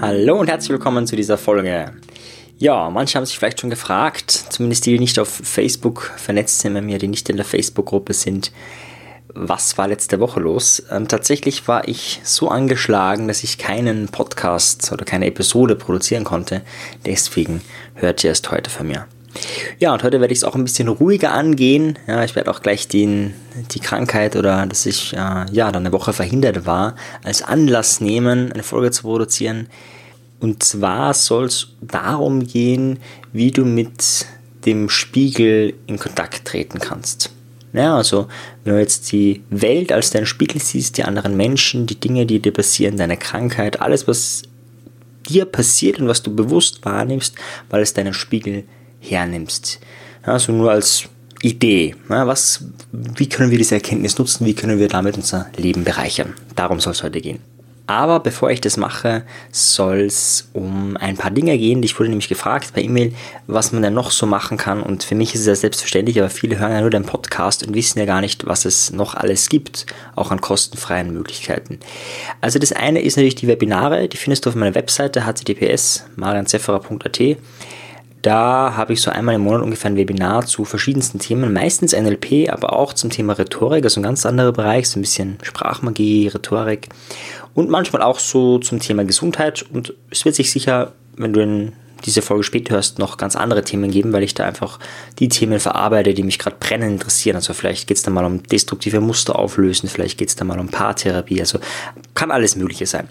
Hallo und herzlich willkommen zu dieser Folge. Ja, manche haben sich vielleicht schon gefragt, zumindest die, die nicht auf Facebook vernetzt sind bei mir, die nicht in der Facebook-Gruppe sind, was war letzte Woche los? Ähm, tatsächlich war ich so angeschlagen, dass ich keinen Podcast oder keine Episode produzieren konnte. Deswegen hört ihr erst heute von mir. Ja, und heute werde ich es auch ein bisschen ruhiger angehen. Ja, ich werde auch gleich den, die Krankheit oder dass ich äh, ja dann eine Woche verhindert war, als Anlass nehmen, eine Folge zu produzieren. Und zwar soll es darum gehen, wie du mit dem Spiegel in Kontakt treten kannst. Ja, also wenn du jetzt die Welt als deinen Spiegel siehst, die anderen Menschen, die Dinge, die dir passieren, deine Krankheit, alles, was dir passiert und was du bewusst wahrnimmst, weil es deinen Spiegel hernimmst. Also nur als Idee. Was, wie können wir diese Erkenntnis nutzen? Wie können wir damit unser Leben bereichern? Darum soll es heute gehen. Aber bevor ich das mache, soll es um ein paar Dinge gehen. Ich wurde nämlich gefragt per E-Mail, was man denn noch so machen kann. Und für mich ist es ja selbstverständlich, aber viele hören ja nur den Podcast und wissen ja gar nicht, was es noch alles gibt, auch an kostenfreien Möglichkeiten. Also das eine ist natürlich die Webinare, die findest du auf meiner Webseite https marianzefferer.at. Da habe ich so einmal im Monat ungefähr ein Webinar zu verschiedensten Themen, meistens NLP, aber auch zum Thema Rhetorik, also ein ganz anderer Bereich, so ein bisschen Sprachmagie, Rhetorik und manchmal auch so zum Thema Gesundheit. Und es wird sich sicher, wenn du in diese Folge später hörst, noch ganz andere Themen geben, weil ich da einfach die Themen verarbeite, die mich gerade brennend interessieren. Also vielleicht geht es da mal um destruktive Muster auflösen, vielleicht geht es da mal um Paartherapie, also kann alles Mögliche sein.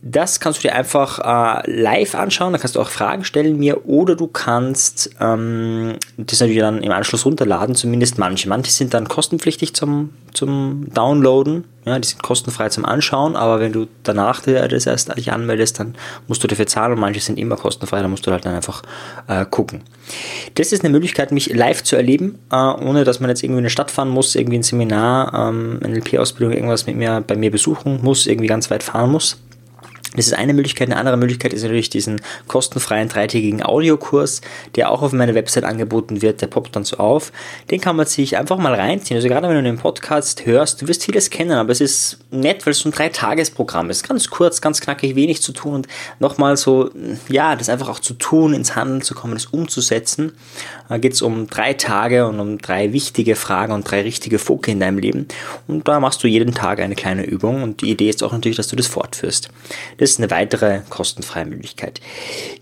Das kannst du dir einfach äh, live anschauen, da kannst du auch Fragen stellen mir oder du kannst ähm, das natürlich dann im Anschluss runterladen, zumindest manche. Manche sind dann kostenpflichtig zum, zum Downloaden, ja, die sind kostenfrei zum Anschauen, aber wenn du danach das erst dich anmeldest, dann musst du dafür zahlen und manche sind immer kostenfrei, da musst du halt dann einfach äh, gucken. Das ist eine Möglichkeit, mich live zu erleben, äh, ohne dass man jetzt irgendwie in eine Stadt fahren muss, irgendwie ein Seminar, ähm, NLP-Ausbildung, irgendwas mit mir bei mir besuchen muss, irgendwie ganz weit fahren muss. Das ist eine Möglichkeit. Eine andere Möglichkeit ist natürlich diesen kostenfreien dreitägigen Audiokurs, der auch auf meiner Website angeboten wird. Der poppt dann so auf. Den kann man sich einfach mal reinziehen. Also gerade wenn du den Podcast hörst, du wirst vieles kennen, aber es ist nett, weil es so ein Dreitagesprogramm ist. Ganz kurz, ganz knackig, wenig zu tun und nochmal so, ja, das einfach auch zu tun, ins Handeln zu kommen, das umzusetzen. Da geht es um drei Tage und um drei wichtige Fragen und drei richtige Fokus in deinem Leben. Und da machst du jeden Tag eine kleine Übung und die Idee ist auch natürlich, dass du das fortführst. Das ist eine weitere kostenfreie Möglichkeit.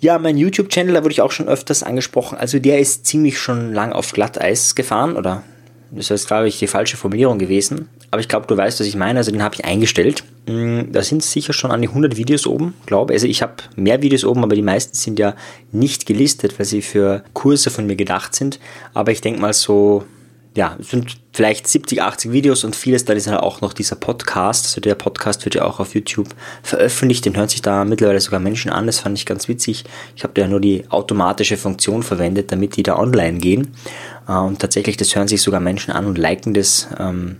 Ja, mein YouTube-Channel, da wurde ich auch schon öfters angesprochen. Also der ist ziemlich schon lang auf Glatteis gefahren oder das ist, glaube ich, die falsche Formulierung gewesen. Aber ich glaube, du weißt, was ich meine. Also den habe ich eingestellt. Mm, da sind sicher schon an die 100 Videos oben, glaube Also ich habe mehr Videos oben, aber die meisten sind ja nicht gelistet, weil sie für Kurse von mir gedacht sind. Aber ich denke mal so ja, es sind vielleicht 70, 80 Videos und vieles da ist halt auch noch dieser Podcast. Also der Podcast wird ja auch auf YouTube veröffentlicht, den hören sich da mittlerweile sogar Menschen an. Das fand ich ganz witzig. Ich habe da ja nur die automatische Funktion verwendet, damit die da online gehen. Äh, und tatsächlich, das hören sich sogar Menschen an und liken das. Ähm,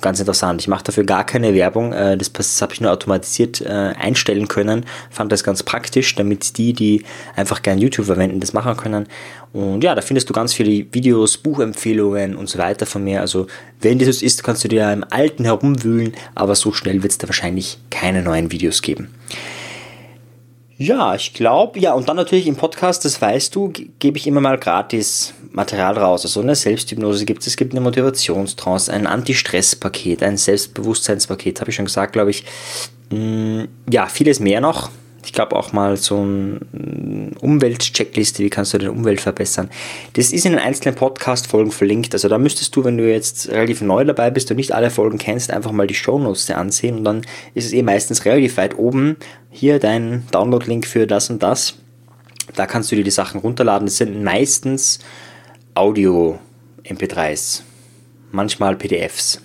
ganz interessant. Ich mache dafür gar keine Werbung. Äh, das, das habe ich nur automatisiert äh, einstellen können. Fand das ganz praktisch, damit die, die einfach gern YouTube verwenden, das machen können. Und ja, da findest du ganz viele Videos, Buchempfehlungen und so weiter von mir. Also wenn das ist, kannst du dir im Alten herumwühlen, aber so schnell wird es da wahrscheinlich keine neuen Videos geben. Ja, ich glaube, ja, und dann natürlich im Podcast, das weißt du, gebe ich immer mal gratis Material raus. Also eine Selbsthypnose gibt es, es gibt eine Motivationstrance, ein Anti-Stress-Paket, ein Selbstbewusstseinspaket, habe ich schon gesagt, glaube ich. Mm, ja, vieles mehr noch. Ich glaube auch mal so eine Umwelt-Checkliste, wie kannst du deine Umwelt verbessern. Das ist in den einzelnen Podcast-Folgen verlinkt. Also da müsstest du, wenn du jetzt relativ neu dabei bist und nicht alle Folgen kennst, einfach mal die Shownotes ansehen und dann ist es eh meistens relativ weit oben. Hier dein Download-Link für das und das. Da kannst du dir die Sachen runterladen. Das sind meistens Audio-MP3s, manchmal PDFs.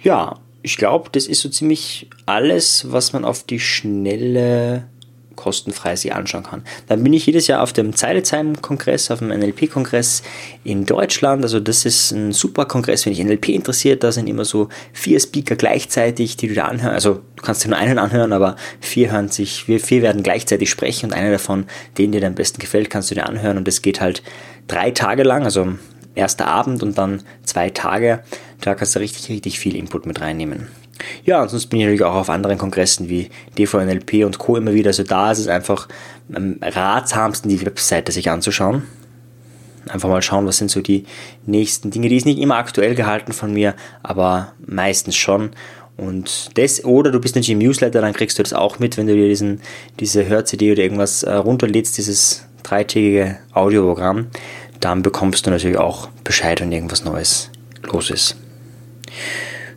Ja, ich glaube, das ist so ziemlich alles, was man auf die schnelle kostenfrei sich anschauen kann. Dann bin ich jedes Jahr auf dem Zeilezheim-Kongress, auf dem NLP-Kongress in Deutschland. Also das ist ein super Kongress, wenn dich NLP interessiert. Da sind immer so vier Speaker gleichzeitig, die du da anhören. Also du kannst dir nur einen anhören, aber vier hören sich, vier werden gleichzeitig sprechen und einer davon, den dir am besten gefällt, kannst du dir anhören. Und das geht halt drei Tage lang, also erster Abend und dann zwei Tage. Da kannst du richtig, richtig viel Input mit reinnehmen. Ja, ansonsten bin ich natürlich auch auf anderen Kongressen wie DVNLP und Co. immer wieder. Also da ist es einfach am ratsamsten, die Webseite sich anzuschauen. Einfach mal schauen, was sind so die nächsten Dinge. Die ist nicht immer aktuell gehalten von mir, aber meistens schon. Und das, oder du bist natürlich im Newsletter, dann kriegst du das auch mit, wenn du dir diesen, diese Hör-CD oder irgendwas äh, runterlädst, dieses dreitägige Audioprogramm, dann bekommst du natürlich auch Bescheid, wenn irgendwas Neues los ist.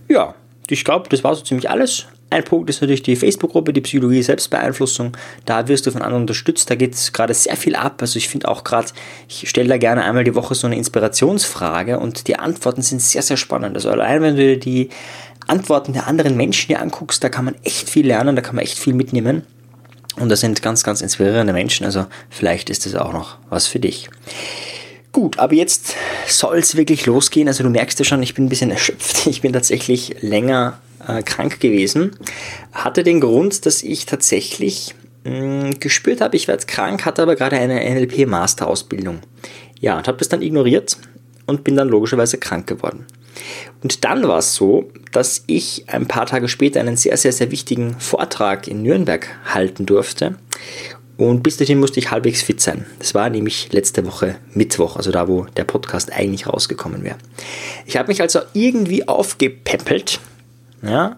Ja, ich glaube, das war so ziemlich alles. Ein Punkt ist natürlich die Facebook-Gruppe, die Psychologie Selbstbeeinflussung. Da wirst du von anderen unterstützt. Da geht es gerade sehr viel ab. Also ich finde auch gerade, ich stelle da gerne einmal die Woche so eine Inspirationsfrage und die Antworten sind sehr, sehr spannend. Also allein wenn du dir die Antworten der anderen Menschen hier anguckst, da kann man echt viel lernen, da kann man echt viel mitnehmen. Und das sind ganz, ganz inspirierende Menschen. Also vielleicht ist das auch noch was für dich. Gut, aber jetzt soll es wirklich losgehen. Also du merkst ja schon, ich bin ein bisschen erschöpft. Ich bin tatsächlich länger äh, krank gewesen. Hatte den Grund, dass ich tatsächlich mh, hm, gespürt habe, ich werde krank, hatte aber gerade eine NLP-Masterausbildung. Ja, und habe das dann ignoriert und bin dann logischerweise krank geworden. Und dann war es so, dass ich ein paar Tage später einen sehr, sehr, sehr wichtigen Vortrag in Nürnberg halten durfte. Und bis dahin musste ich halbwegs fit sein. Das war nämlich letzte Woche Mittwoch, also da, wo der Podcast eigentlich rausgekommen wäre. Ich habe mich also irgendwie aufgepäppelt, ja,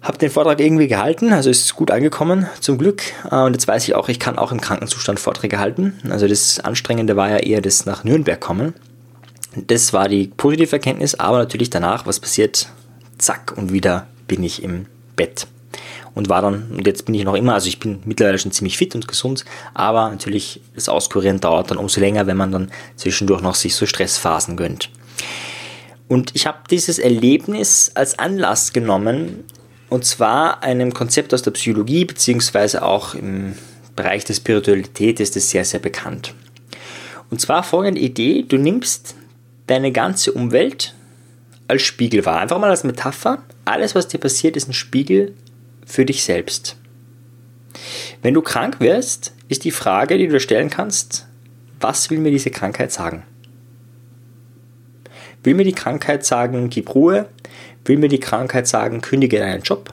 habe den Vortrag irgendwie gehalten, also ist gut angekommen, zum Glück. Äh, und jetzt weiß ich auch, ich kann auch im Krankenzustand Vorträge halten. Also das Anstrengende war ja eher das nach Nürnberg kommen. Das war die positive Erkenntnis, aber natürlich danach, was passiert, zack, und wieder bin ich im Bett und war dann, und jetzt bin ich noch immer, also ich bin mittlerweile schon ziemlich fit und gesund, aber natürlich das Auskurieren dauert dann umso länger, wenn man dann zwischendurch noch sich so Stressphasen gönnt. Und ich habe dieses Erlebnis als Anlass genommen, und zwar einem Konzept aus der Psychologie, beziehungsweise auch im Bereich der Spiritualität ist es sehr, sehr bekannt. Und zwar folgende Idee, du nimmst deine ganze Umwelt als Spiegel wahr. Einfach mal als Metapher. Alles, was dir passiert, ist ein Spiegel für dich selbst. Wenn du krank wirst, ist die Frage, die du stellen kannst, was will mir diese Krankheit sagen? Will mir die Krankheit sagen, gib Ruhe? Will mir die Krankheit sagen, kündige deinen Job?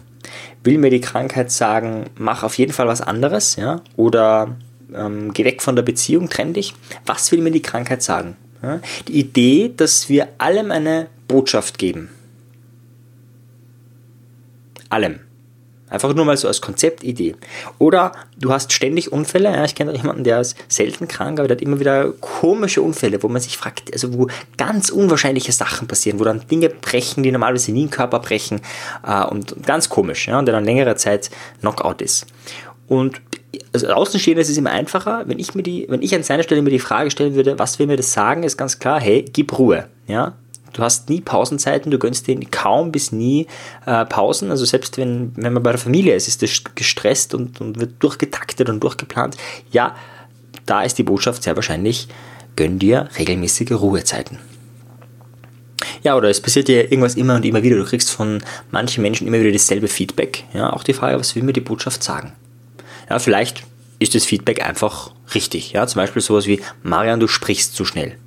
Will mir die Krankheit sagen, mach auf jeden Fall was anderes? Ja? Oder ähm, geh weg von der Beziehung, trenn dich? Was will mir die Krankheit sagen? Ja? Die Idee, dass wir allem eine Botschaft geben. Allem. Einfach nur mal so als Konzeptidee. Oder du hast ständig Unfälle. Ja, ich kenne jemanden, der ist selten krank, aber der hat immer wieder komische Unfälle, wo man sich fragt, also wo ganz unwahrscheinliche Sachen passieren, wo dann Dinge brechen, die normalerweise nie im Körper brechen äh, und ganz komisch, ja, und der dann längere Zeit Knockout ist. Und also Außenstehender ist es immer einfacher, wenn ich mir die, wenn ich an seiner Stelle mir die Frage stellen würde, was will mir das sagen, ist ganz klar, hey, gib Ruhe, ja, Du hast nie Pausenzeiten, du gönnst dir kaum bis nie äh, Pausen. Also selbst wenn, wenn man bei der Familie ist, ist das gestresst und, und wird durchgetaktet und durchgeplant. Ja, da ist die Botschaft sehr wahrscheinlich, gönn dir regelmäßige Ruhezeiten. Ja, oder es passiert dir irgendwas immer und immer wieder. Du kriegst von manchen Menschen immer wieder dasselbe Feedback. Ja, auch die Frage, was will mir die Botschaft sagen? Ja, vielleicht ist das Feedback einfach richtig. Ja, zum Beispiel sowas wie, Marian, du sprichst zu schnell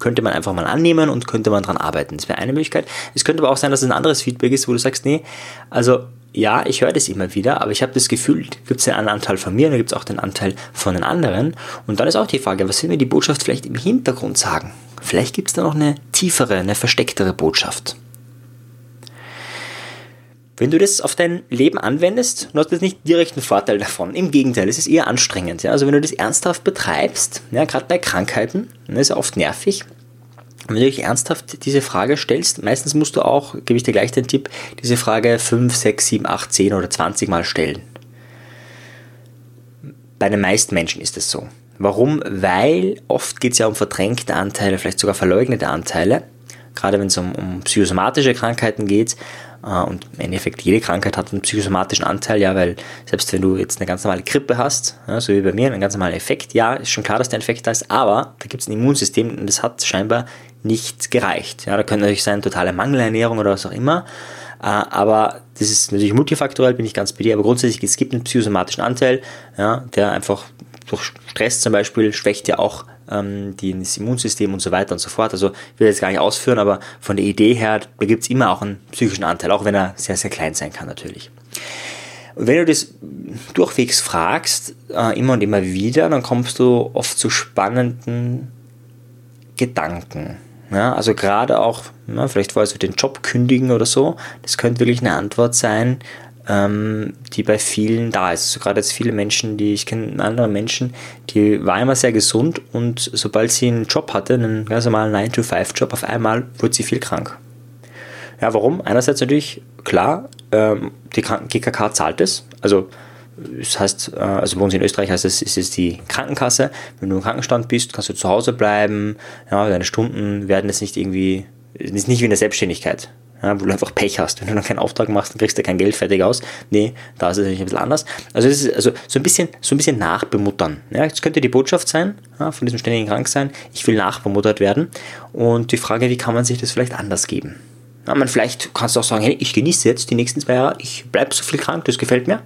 könnte man einfach mal annehmen und könnte man dran arbeiten. Das wäre eine Möglichkeit. Es könnte aber auch sein, dass es ein anderes Feedback ist, wo du sagst, nee, also ja, ich höre das immer wieder, aber ich habe das Gefühl, gibt es einen Anteil von mir, dann gibt es auch den Anteil von den anderen. Und dann ist auch die Frage, was will mir die Botschaft vielleicht im Hintergrund sagen? Vielleicht gibt es da noch eine tiefere, eine verstecktere Botschaft. Wenn du das auf dein Leben anwendest, du hast jetzt nicht direkt einen Vorteil davon. Im Gegenteil, es ist eher anstrengend. Ja? Also wenn du das ernsthaft betreibst, ja, gerade bei Krankheiten, das ist ja oft nervig, wenn du dich ernsthaft diese Frage stellst, meistens musst du auch, gebe ich dir gleich den Tipp, diese Frage 5, 6, 7, 8, 10 oder 20 Mal stellen. Bei den meisten Menschen ist es so. Warum? Weil oft geht es ja um verdrängte Anteile, vielleicht sogar verleugnete Anteile. Gerade wenn es um, um psychosomatische Krankheiten geht, und im Endeffekt jede Krankheit hat einen psychosomatischen Anteil, ja, weil selbst wenn du jetzt eine ganz normale Grippe hast, ja, so wie bei mir, einen ganz normalen Effekt, ja, ist schon klar, dass der Effekt da ist, aber da gibt es ein Immunsystem und das hat scheinbar nicht gereicht. Ja, da könnte natürlich sein, totale Mangelernährung oder was auch immer, äh, aber das ist natürlich multifaktoriell, bin ich ganz bei dir, aber grundsätzlich, es gibt einen psychosomatischen Anteil, ja, der einfach durch Stress zum Beispiel schwächt ja auch ähm, das Immunsystem und so weiter und so fort. Also ich will jetzt gar nicht ausführen, aber von der Idee her, da gibt es immer auch einen psychischen Anteil, auch wenn er sehr, sehr klein sein kann natürlich. Und wenn du das durchwegs fragst, äh, immer und immer wieder, dann kommst du oft zu spannenden Gedanken. Ja, also gerade auch, ja, vielleicht vorher so den Job kündigen oder so, das könnte wirklich eine Antwort sein, ähm, die bei vielen da ist. Also gerade jetzt viele Menschen, die ich kenne, andere Menschen, die war immer sehr gesund und sobald sie einen Job hatte, einen ganz normalen 9-to-5-Job, auf einmal wurde sie viel krank. Ja, warum? Einerseits natürlich, klar, ähm, die GKK zahlt es. Also das heißt, äh, also bei uns in Österreich heißt es, ist es die Krankenkasse. Wenn du im Krankenstand bist, kannst du zu Hause bleiben. Ja, deine Stunden werden jetzt nicht irgendwie, ist nicht wie in der Selbstständigkeit. Ja, wo du einfach Pech hast. Wenn du dann keinen Auftrag machst, dann kriegst du kein Geld fertig aus. Nee, da ist es natürlich ein bisschen anders. Also das ist also so ein bisschen, so ein bisschen nachbemuttern. Ja, das könnte die Botschaft sein, ja, von diesem ständigen Kranksein. Ich will nachbemuttert werden. Und die Frage, wie kann man sich das vielleicht anders geben? Ja, man, vielleicht kannst du auch sagen, hey, ich genieße jetzt die nächsten zwei Jahre, ich bleibe so viel krank, das gefällt mir.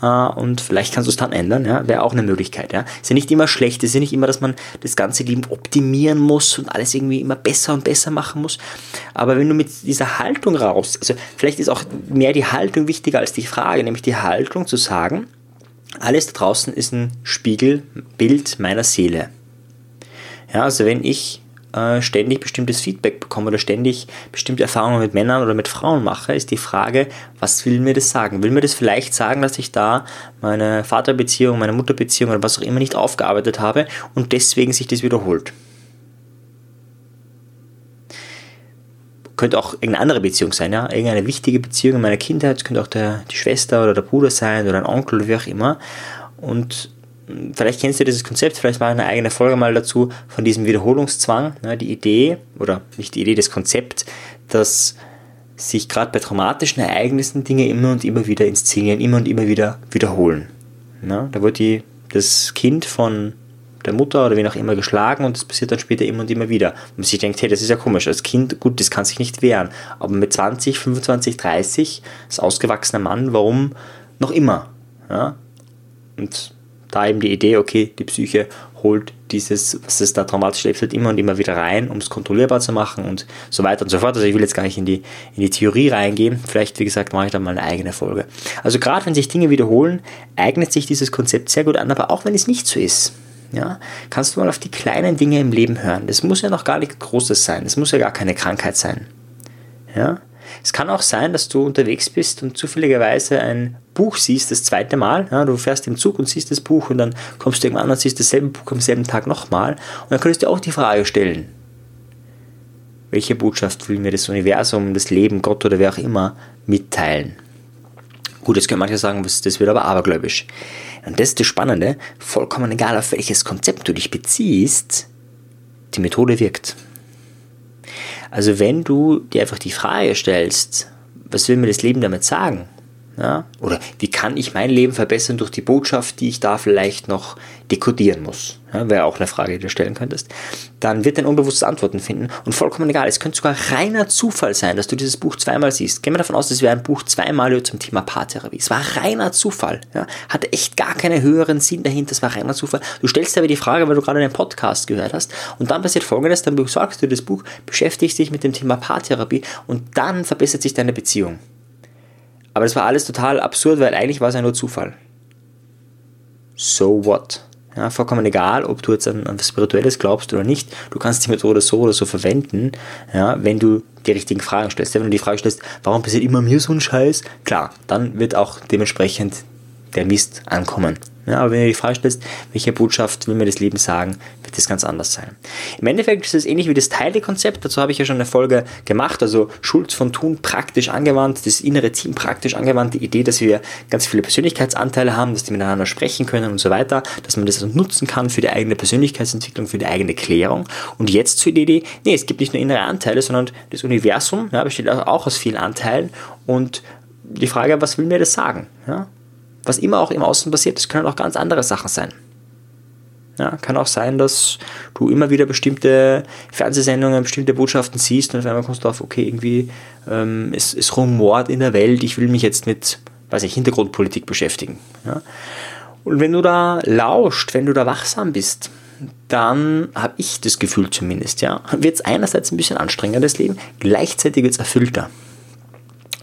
Äh, und vielleicht kannst du es dann ändern, ja, wäre auch eine Möglichkeit. Ja. Ist ja nicht immer schlecht, ist ja nicht immer, dass man das ganze Leben optimieren muss und alles irgendwie immer besser und besser machen muss. Aber wenn du mit dieser Haltung raus, also vielleicht ist auch mehr die Haltung wichtiger als die Frage, nämlich die Haltung zu sagen, alles da draußen ist ein Spiegelbild meiner Seele. Ja, also wenn ich äh, ständig bestimmtes Feedback bekomme oder ständig bestimmte Erfahrungen mit Männern oder mit Frauen mache, ist die Frage, was will mir das sagen? Will mir das vielleicht sagen, dass ich da meine Vaterbeziehung, meine Mutterbeziehung oder was auch immer nicht aufgearbeitet habe und deswegen sich das wiederholt? könnte auch irgendeine andere Beziehung sein, ja, irgendeine wichtige Beziehung in meiner Kindheit, könnte auch der, die Schwester oder der Bruder sein oder ein Onkel oder wie auch immer. Und vielleicht kennst du dieses Konzept, vielleicht war eine eigene Folge mal dazu, von diesem Wiederholungszwang, ne, die Idee, oder nicht die Idee, das Konzept, dass sich gerade bei traumatischen Ereignissen Dinge immer und immer wieder inszenieren, immer und immer wieder wiederholen. Ne, da wird die, das Kind von der Mutter oder wie auch immer geschlagen und das passiert dann später immer und immer wieder. Und man sich denkt, hey, das ist ja komisch, als Kind, gut, das kann sich nicht wehren, aber mit 20, 25, 30, als ausgewachsener Mann, warum noch immer? Ja? Und da eben die Idee, okay, die Psyche holt dieses, was es da traumatisch erlebt hat, immer und immer wieder rein, um es kontrollierbar zu machen und so weiter und so fort. Also ich will jetzt gar nicht in die, in die Theorie reingehen. Vielleicht, wie gesagt, mache ich da mal eine eigene Folge. Also gerade wenn sich Dinge wiederholen, eignet sich dieses Konzept sehr gut an, aber auch wenn es nicht so ist. Ja, kannst du mal auf die kleinen Dinge im Leben hören. Das muss ja noch gar nichts Großes sein. Das muss ja gar keine Krankheit sein. Ja, es kann auch sein, dass du unterwegs bist und zufälligerweise ein Buch siehst, das zweite Mal. Ja, du fährst im Zug und siehst das Buch und dann kommst du irgendwann und siehst dasselbe Buch am selben Tag nochmal. Und dann könntest du auch die Frage stellen, welche Botschaft will mir das Universum, das Leben, Gott oder wer auch immer mitteilen? Gut, jetzt können manche sagen, das wird aber abergläubisch. Und das ist das Spannende, vollkommen egal auf welches Konzept du dich beziehst, die Methode wirkt. Also wenn du dir einfach die Frage stellst, was will mir das Leben damit sagen? Ja? Oder wie kann ich mein Leben verbessern durch die Botschaft, die ich da vielleicht noch dekodieren muss? Ja, Wäre auch eine Frage, die du stellen könntest. Dann wird dein Unbewusstes Antworten finden und vollkommen egal. Es könnte sogar reiner Zufall sein, dass du dieses Buch zweimal siehst. Gehen wir davon aus, es wäre ein Buch zweimal zum Thema Paartherapie. Es war reiner Zufall. Ja? Hatte echt gar keinen höheren Sinn dahinter. Es war reiner Zufall. Du stellst aber die Frage, weil du gerade einen Podcast gehört hast. Und dann passiert folgendes: Dann besorgst du das Buch, beschäftigst dich mit dem Thema Paartherapie und dann verbessert sich deine Beziehung. Aber das war alles total absurd, weil eigentlich war es ja nur Zufall. So what? Ja, vollkommen egal, ob du jetzt an, an was Spirituelles glaubst oder nicht. Du kannst die Methode so oder so verwenden, ja, wenn du die richtigen Fragen stellst. Wenn du die Frage stellst, warum passiert immer mir so ein Scheiß? Klar, dann wird auch dementsprechend der Mist ankommen. Ja, aber wenn du die Frage stellst, welche Botschaft will mir das Leben sagen, wird das ganz anders sein. Im Endeffekt ist es ähnlich wie das Teile-Konzept, dazu habe ich ja schon eine Folge gemacht, also Schulz von Thun praktisch angewandt, das innere Team praktisch angewandt, die Idee, dass wir ganz viele Persönlichkeitsanteile haben, dass die miteinander sprechen können und so weiter, dass man das also nutzen kann für die eigene Persönlichkeitsentwicklung, für die eigene Klärung. Und jetzt zu der Idee, nee, es gibt nicht nur innere Anteile, sondern das Universum ja, besteht auch aus vielen Anteilen und die Frage, was will mir das sagen? Ja? Was immer auch im Außen passiert, das können auch ganz andere Sachen sein. Ja, kann auch sein, dass du immer wieder bestimmte Fernsehsendungen, bestimmte Botschaften siehst und auf einmal kommst du auf, okay, irgendwie ähm, es, es rumort in der Welt, ich will mich jetzt mit, weiß ich, Hintergrundpolitik beschäftigen. Ja. Und wenn du da lauscht, wenn du da wachsam bist, dann habe ich das Gefühl zumindest, ja, wird es einerseits ein bisschen anstrengender, das Leben, gleichzeitig wird es erfüllter.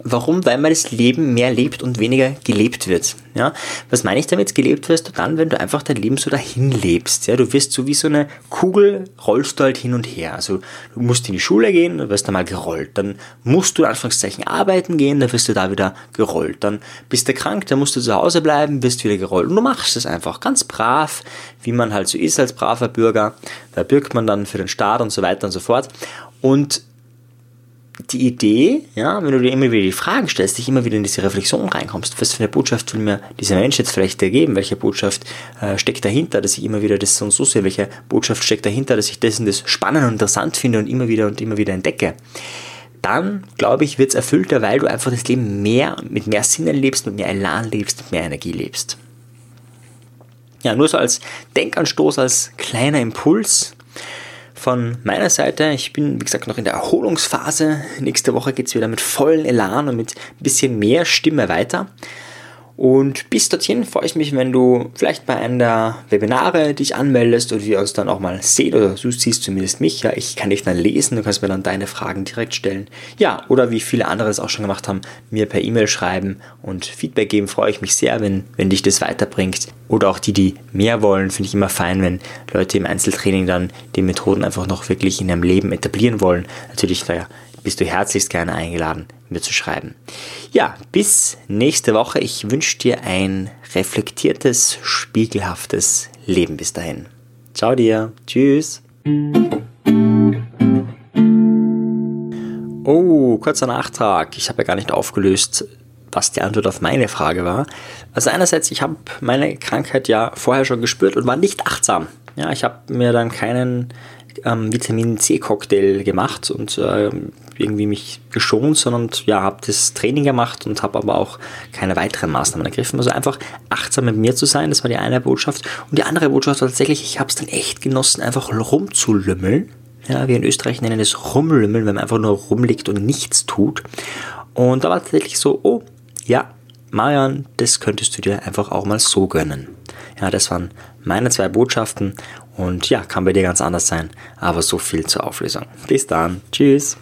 Warum? Weil man das Leben mehr lebt und weniger gelebt wird. Ja? Was meine ich damit? Gelebt wirst du dann, wenn du einfach dein Leben so dahin lebst. Ja? Du wirst so wie so eine Kugel, rollst du halt hin und her. Also du musst in die Schule gehen, dann wirst du mal gerollt. Dann musst du Anführungszeichen arbeiten gehen, dann wirst du da wieder gerollt. Dann bist du krank, dann musst du zu Hause bleiben, wirst wieder gerollt. Und du machst es einfach ganz brav, wie man halt so ist als braver Bürger. Da bürgt man dann für den Staat und so weiter und so fort. Und die Idee, ja, wenn du dir immer wieder die Fragen stellst, dich immer wieder in diese Reflexion reinkommst, was für eine Botschaft will mir dieser Mensch jetzt vielleicht ergeben, welche Botschaft äh, steckt dahinter, dass ich immer wieder das so und so sehe, welche Botschaft steckt dahinter, dass ich das das spannend und interessant finde und immer wieder und immer wieder entdecke, dann, glaube ich, wird es erfüllter, weil du einfach das Leben mehr, mit mehr Sinn lebst, mit mehr Elan lebst, mit mehr Energie lebst. Ja, nur so als Denkanstoß, als kleiner Impuls, von meiner Seite. Ich bin, wie gesagt, noch in der Erholungsphase. Nächste Woche geht es wieder mit vollen Elan und mit ein bisschen mehr Stimme weiter. Und bis dorthin freue ich mich, wenn du vielleicht bei einem der Webinare dich anmeldest und wir uns dann auch mal sehen oder du siehst zumindest mich. Ja, ich kann dich dann lesen, du kannst mir dann deine Fragen direkt stellen. Ja, oder wie viele andere es auch schon gemacht haben, mir per E-Mail schreiben und Feedback geben. Freue ich mich sehr, wenn, wenn dich das weiterbringt. Oder auch die, die mehr wollen, finde ich immer fein, wenn Leute im Einzeltraining dann die Methoden einfach noch wirklich in ihrem Leben etablieren wollen. Natürlich, naja, bist du herzlichst gerne eingeladen, mir zu schreiben. Ja, bis nächste Woche. Ich wünsche dir ein reflektiertes, spiegelhaftes Leben bis dahin. Ciao dir. Tschüss. Oh, kurzer Nachtrag. Ich habe ja gar nicht aufgelöst, was die Antwort auf meine Frage war. Also einerseits, ich habe meine Krankheit ja vorher schon gespürt und war nicht achtsam. Ja, ich habe mir dann keinen ähm, Vitamin C-Cocktail gemacht und äh, irgendwie mich geschont, sondern ja, habe das Training gemacht und habe aber auch keine weiteren Maßnahmen ergriffen. Also einfach achtsam mit mir zu sein, das war die eine Botschaft. Und die andere Botschaft war tatsächlich, ich habe es dann echt genossen, einfach rumzulümmeln. Ja, wir in Österreich nennen es rumlümmeln, wenn man einfach nur rumliegt und nichts tut. Und da war tatsächlich so, oh, ja, Marian, das könntest du dir einfach auch mal so gönnen. Ja, das waren meine zwei Botschaften und ja, kann bei dir ganz anders sein, aber so viel zur Auflösung. Bis dann, tschüss.